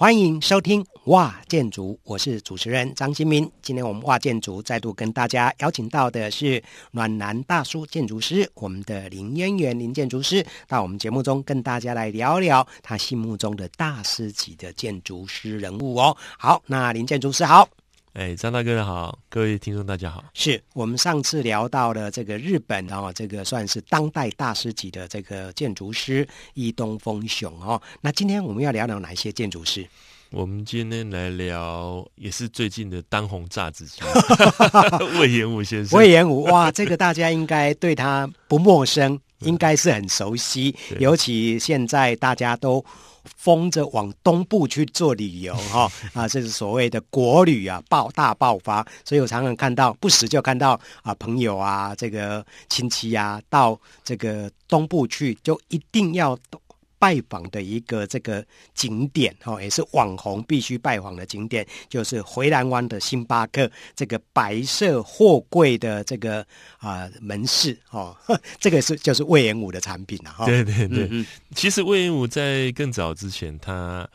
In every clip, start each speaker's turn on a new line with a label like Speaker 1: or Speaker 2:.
Speaker 1: 欢迎收听哇建筑，我是主持人张新民。今天我们哇建筑再度跟大家邀请到的是暖男大叔建筑师，我们的林渊源林建筑师，到我们节目中跟大家来聊聊他心目中的大师级的建筑师人物哦。好，那林建筑师好。
Speaker 2: 哎，张大哥好，各位听众大家好。
Speaker 1: 是我们上次聊到了这个日本哦，这个算是当代大师级的这个建筑师伊东丰雄哦。那今天我们要聊聊哪些建筑师？
Speaker 2: 我们今天来聊，也是最近的当红炸子鸡 魏延武先生。
Speaker 1: 魏延武哇，这个大家应该对他不陌生，应该是很熟悉，尤其现在大家都。疯着往东部去做旅游 哈啊，这是所谓的国旅啊爆大爆发，所以我常常看到，不时就看到啊朋友啊这个亲戚啊到这个东部去，就一定要。拜访的一个这个景点哈，也是网红必须拜访的景点，就是回蓝湾的星巴克这个白色货柜的这个啊、呃、门市哦，这个是就是魏延武的产品了哈。
Speaker 2: 对对对，嗯、其实魏延武在更早之前，他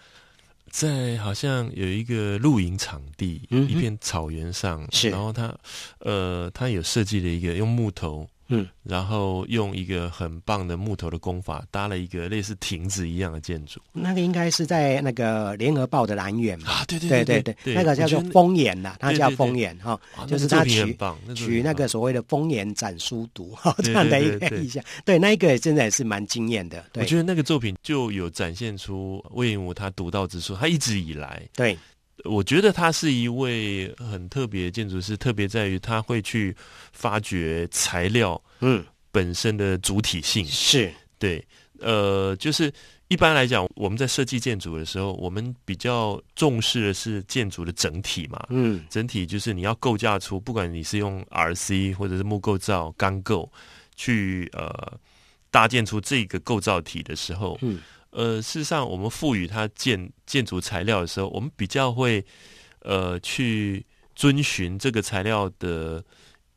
Speaker 2: 在好像有一个露营场地，嗯、一片草原上，是，然后他呃，他有设计了一个用木头。嗯，然后用一个很棒的木头的工法搭了一个类似亭子一样的建筑。
Speaker 1: 那个应该是在那个联合报的南园嘛？
Speaker 2: 啊，对对对对对，对，
Speaker 1: 那个叫做风岩呐，它叫风岩哈，就是他取取那个所谓的风岩展书读哈这样的一个意象。对，那一个真的也是蛮惊艳的。对，
Speaker 2: 我觉得那个作品就有展现出魏云武他独到之处，他一直以来
Speaker 1: 对。
Speaker 2: 我觉得他是一位很特别的建筑师，特别在于他会去发掘材料，嗯，本身的主体性。
Speaker 1: 是。
Speaker 2: 对，呃，就是一般来讲，我们在设计建筑的时候，我们比较重视的是建筑的整体嘛，嗯，整体就是你要构架出，不管你是用 RC 或者是木构造、钢构去呃搭建出这个构造体的时候，嗯。呃，事实上，我们赋予它建建筑材料的时候，我们比较会呃去遵循这个材料的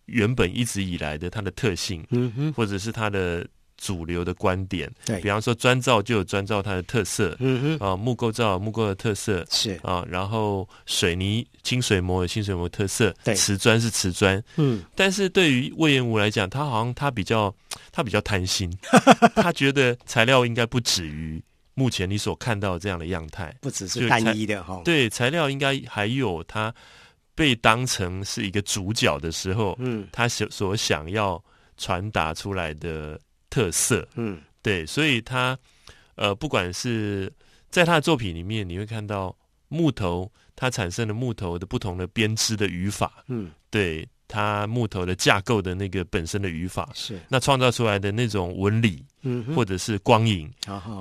Speaker 2: 原本一直以来的它的特性，嗯哼，或者是它的主流的观点。对，比方说砖造就有砖造它的特色，嗯哼，啊木构造木构的特色是。啊，然后水泥清水模有清水模的特色，对，瓷砖是瓷砖，嗯，但是对于魏延吾来讲，他好像他比较他比较贪心，他觉得材料应该不止于。目前你所看到这样的样态，
Speaker 1: 不只是单一的哈。
Speaker 2: 对，材料应该还有他被当成是一个主角的时候，嗯，他所所想要传达出来的特色，嗯，对，所以他呃，不管是在他的作品里面，你会看到木头它产生的木头的不同的编织的语法，嗯，对。它木头的架构的那个本身的语法是，那创造出来的那种纹理，嗯，或者是光影，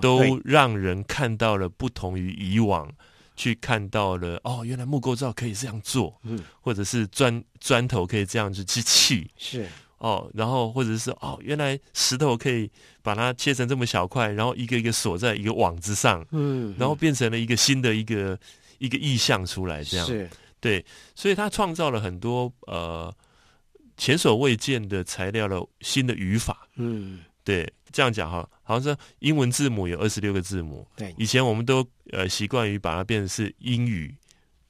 Speaker 2: 都让人看到了不同于以往去看到了哦，原来木构造可以这样做，嗯，或者是砖砖头可以这样子去砌，是。哦，然后或者是哦，原来石头可以把它切成这么小块，然后一个一个锁在一个网子上，嗯，然后变成了一个新的一个一个意象出来，这样。是。对，所以他创造了很多呃前所未见的材料的新的语法。嗯，对，这样讲哈，好像说英文字母有二十六个字母。对，以前我们都呃习惯于把它变成是英语。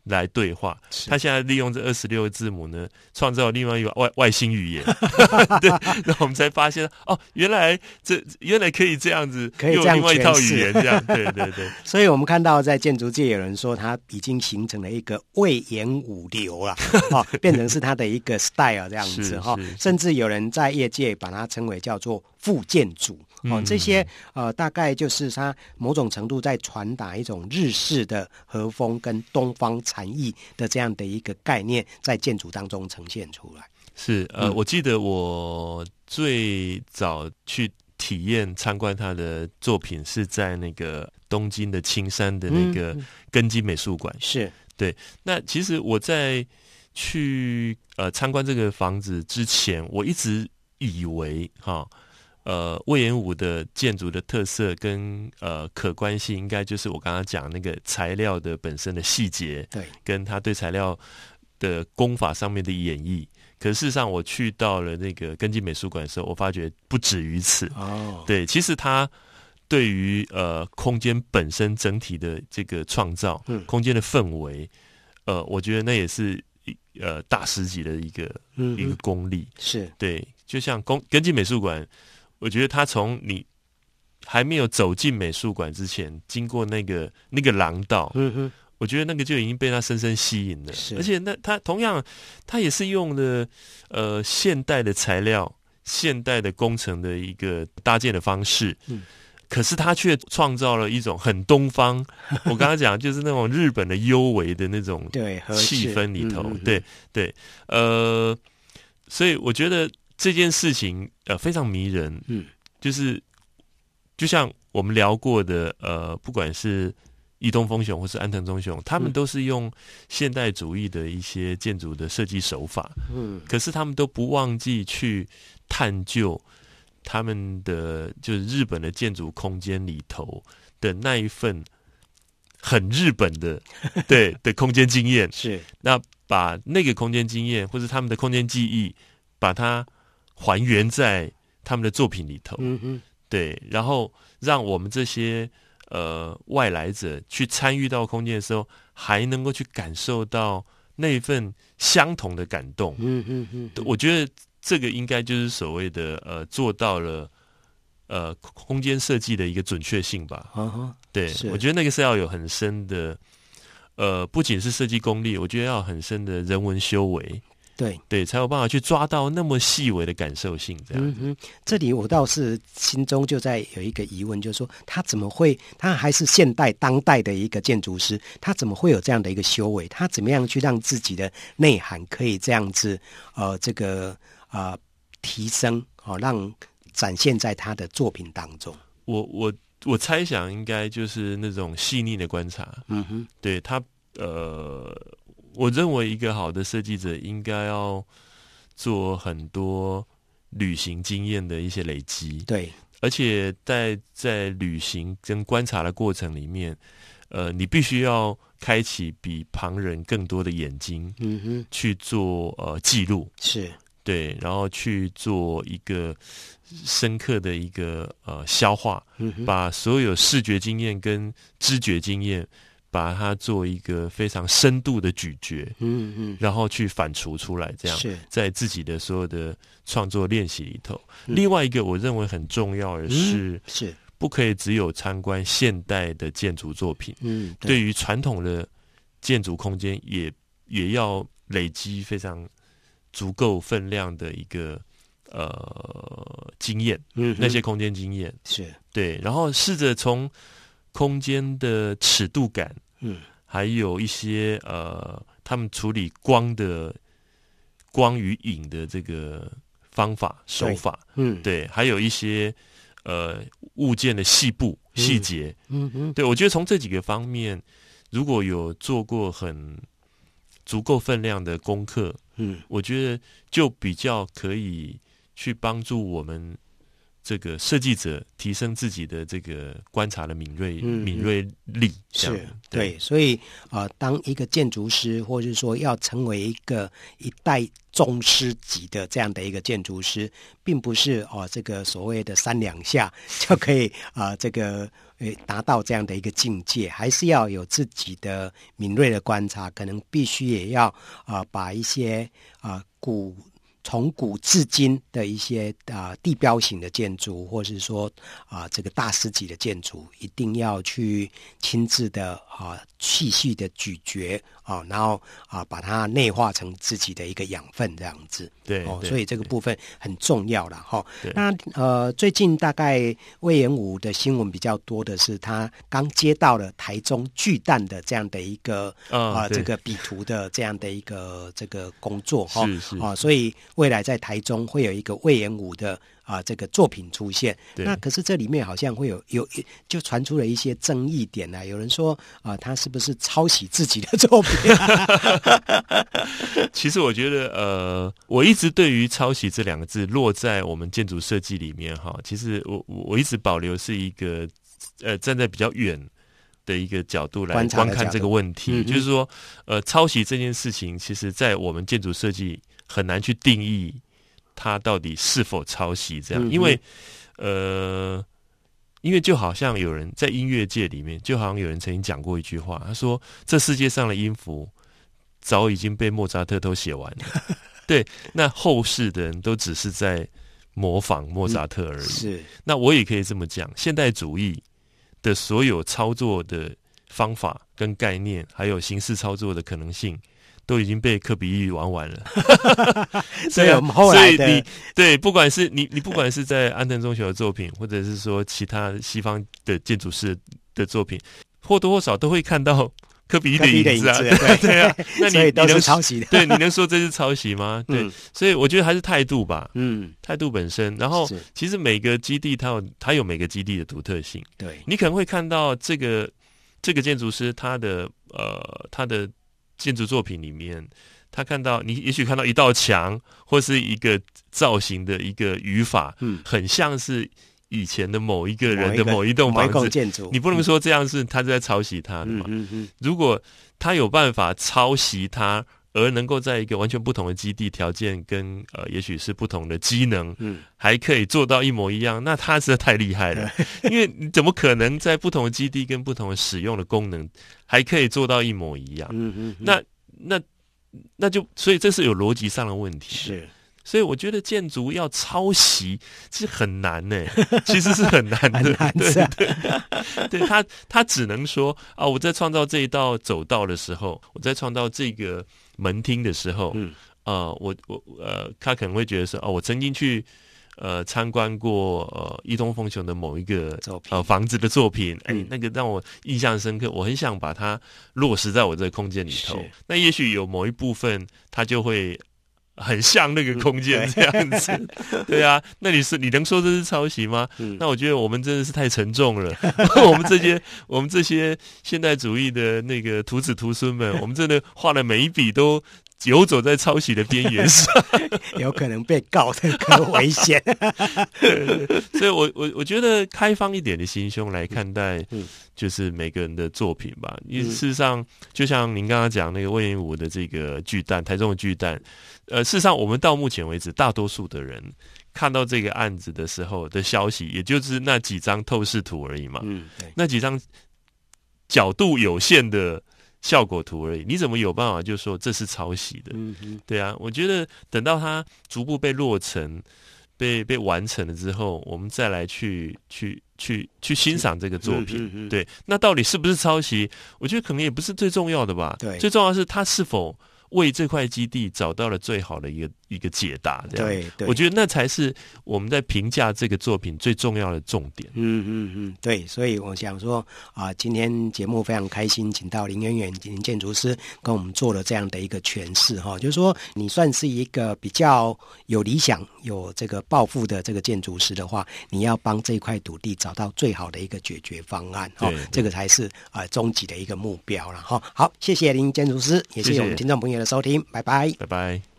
Speaker 2: 来对话，他现在利用这二十六个字母呢，创造另外一个外外星语言。对，那我们才发现哦，原来这原来可以这样子，可以这样另外一套语言这样。对对对，
Speaker 1: 所以我们看到在建筑界有人说，它已经形成了一个魏延五流了，哦，变成是它的一个 style 这样子哈，甚至有人在业界把它称为叫做复建筑。哦，这些呃，大概就是它某种程度在传达一种日式的和风跟东方禅意的这样的一个概念，在建筑当中呈现出来。
Speaker 2: 是呃，我记得我最早去体验参观他的作品是在那个东京的青山的那个根基美术馆。是对。那其实我在去呃参观这个房子之前，我一直以为哈。呃，魏延武的建筑的特色跟呃可观性，应该就是我刚刚讲那个材料的本身的细节，对，跟他对材料的工法上面的演绎。可事实上，我去到了那个根津美术馆的时候，我发觉不止于此。哦，对，其实他对于呃空间本身整体的这个创造，嗯，空间的氛围，呃，我觉得那也是呃大师级的一个、嗯、一个功力。
Speaker 1: 是
Speaker 2: 对，就像宫根津美术馆，我觉得他从你还没有走进美术馆之前，经过那个那个廊道，嗯哼，我觉得那个就已经被他深深吸引了。是，而且那他同样，他也是用的呃现代的材料。现代的工程的一个搭建的方式，嗯，可是他却创造了一种很东方。我刚刚讲就是那种日本的幽微的那种对气氛里头，对对，呃，所以我觉得这件事情呃非常迷人，嗯，就是就像我们聊过的，呃，不管是。伊东丰雄或是安藤忠雄，他们都是用现代主义的一些建筑的设计手法，嗯，可是他们都不忘记去探究他们的就是日本的建筑空间里头的那一份很日本的 对的空间经验，是。那把那个空间经验或者他们的空间记忆，把它还原在他们的作品里头，嗯嗯，对，然后让我们这些。呃，外来者去参与到空间的时候，还能够去感受到那份相同的感动。嗯嗯嗯，我觉得这个应该就是所谓的呃，做到了呃空间设计的一个准确性吧。Uh huh, 对，我觉得那个是要有很深的呃，不仅是设计功力，我觉得要很深的人文修为。对对，才有办法去抓到那么细微的感受性，这样。嗯哼，
Speaker 1: 这里我倒是心中就在有一个疑问，就是说他怎么会？他还是现代当代的一个建筑师，他怎么会有这样的一个修为？他怎么样去让自己的内涵可以这样子呃，这个呃提升哦，让展现在他的作品当中？
Speaker 2: 我我我猜想应该就是那种细腻的观察。嗯哼，对他呃。我认为一个好的设计者应该要做很多旅行经验的一些累积，对，而且在在旅行跟观察的过程里面，呃，你必须要开启比旁人更多的眼睛，嗯哼，去做呃记录，是。对，然后去做一个深刻的一个呃消化，嗯哼，把所有视觉经验跟知觉经验。把它做一个非常深度的咀嚼，嗯嗯，然后去反刍出来，这样是。在自己的所有的创作练习里头。嗯、另外一个我认为很重要的是，是。不可以只有参观现代的建筑作品，嗯，对，于传统的建筑空间也也要累积非常足够分量的一个呃经验，嗯，那些空间经验。是。对，然后试着从空间的尺度感。嗯，还有一些呃，他们处理光的光与影的这个方法手法，嗯，对，还有一些呃物件的细部细节，嗯嗯，对，我觉得从这几个方面，如果有做过很足够分量的功课，嗯，我觉得就比较可以去帮助我们。这个设计者提升自己的这个观察的敏锐、嗯、敏锐力，是
Speaker 1: 对，对，所以啊、呃，当一个建筑师，或者是说要成为一个一代宗师级的这样的一个建筑师，并不是哦、呃，这个所谓的三两下就可以啊、呃，这个诶达到这样的一个境界，还是要有自己的敏锐的观察，可能必须也要啊、呃，把一些啊、呃、古。从古至今的一些啊、呃、地标型的建筑，或是说啊、呃、这个大师级的建筑，一定要去亲自的啊细细的咀嚼啊，然后啊把它内化成自己的一个养分，这样子。对，哦，所以这个部分很重要了哈。对那呃，最近大概魏延武的新闻比较多的是，他刚接到了台中巨蛋的这样的一个呃、这个比图的这样的一个这个工作哈。啊、哦，所以。未来在台中会有一个魏延武的啊这个作品出现，对那可是这里面好像会有有就传出了一些争议点呢、啊。有人说啊，他是不是抄袭自己的作品？
Speaker 2: 其实我觉得呃，我一直对于抄袭这两个字落在我们建筑设计里面哈，其实我我一直保留是一个呃站在比较远的一个角度来观看这个问题，嗯、就是说呃抄袭这件事情，其实在我们建筑设计。很难去定义它到底是否抄袭这样，嗯、因为呃，因为就好像有人在音乐界里面，就好像有人曾经讲过一句话，他说：“这世界上的音符早已经被莫扎特都写完了。”对，那后世的人都只是在模仿莫扎特而已。嗯、是，那我也可以这么讲，现代主义的所有操作的方法跟概念，还有形式操作的可能性。都已经被科比一玩完了，
Speaker 1: 所以我们后来的
Speaker 2: 所以你对，不管是你你不管是在安藤忠雄的作品，或者是说其他西方的建筑师的作品，或多或少都会看到科比一的影子啊，对，对啊，那你
Speaker 1: 都是抄袭的，
Speaker 2: 对，你能说这是抄袭吗？对，嗯、所以我觉得还是态度吧，嗯，态度本身。然后其实每个基地它有它有每个基地的独特性，对，你可能会看到这个这个建筑师他的呃他的。建筑作品里面，他看到你也许看到一道墙，或是一个造型的一个语法，嗯，很像是以前的某一个人的某一栋房子
Speaker 1: 建筑。
Speaker 2: 你不能说这样是他是在抄袭他的嘛？嗯嗯嗯。如果他有办法抄袭他，而能够在一个完全不同的基地条件跟呃，也许是不同的机能，嗯，还可以做到一模一样，那他实在太厉害了。因为你怎么可能在不同的基地跟不同的使用的功能，还可以做到一模一样？嗯嗯。那那那就所以这是有逻辑上的问题。是。所以我觉得建筑要抄袭是很难呢，其实是很难的。
Speaker 1: 对对，
Speaker 2: 对，对他他只能说啊，我在创造这一道走道的时候，我在创造这个门厅的时候，嗯，呃，我我呃，他可能会觉得说，哦，我曾经去呃参观过呃伊东风雄的某一个呃房子的作品，哎、嗯，那个让我印象深刻，我很想把它落实在我这个空间里头。那也许有某一部分，他就会。很像那个空间这样子，对，对啊，那你是你能说这是抄袭吗？嗯、那我觉得我们真的是太沉重了。我们这些我们这些现代主义的那个徒子徒孙们，我们真的画的每一笔都游走在抄袭的边缘上，
Speaker 1: 有可能被告的更危险。
Speaker 2: 所以我我我觉得开放一点的心胸来看待，就是每个人的作品吧。因为事实上，就像您刚刚讲那个魏延武的这个巨蛋，台中的巨蛋。呃，事实上，我们到目前为止，大多数的人看到这个案子的时候的消息，也就是那几张透视图而已嘛。嗯，那几张角度有限的效果图而已。你怎么有办法就说这是抄袭的？嗯嗯，对啊。我觉得等到它逐步被落成、被被完成了之后，我们再来去去去去欣赏这个作品。对，那到底是不是抄袭？我觉得可能也不是最重要的吧。对，最重要的是它是否。为这块基地找到了最好的一个一个解答，这样，对，对，我觉得那才是我们在评价这个作品最重要的重点。
Speaker 1: 嗯嗯嗯，对，所以我想说啊，今天节目非常开心，请到林源元林建筑师跟我们做了这样的一个诠释哈，就是说你算是一个比较有理想、有这个抱负的这个建筑师的话，你要帮这块土地找到最好的一个解决方案哈，这个才是啊终极的一个目标了哈。好，谢谢林建筑师，也谢谢我们听众朋友的收听，拜拜，
Speaker 2: 拜拜。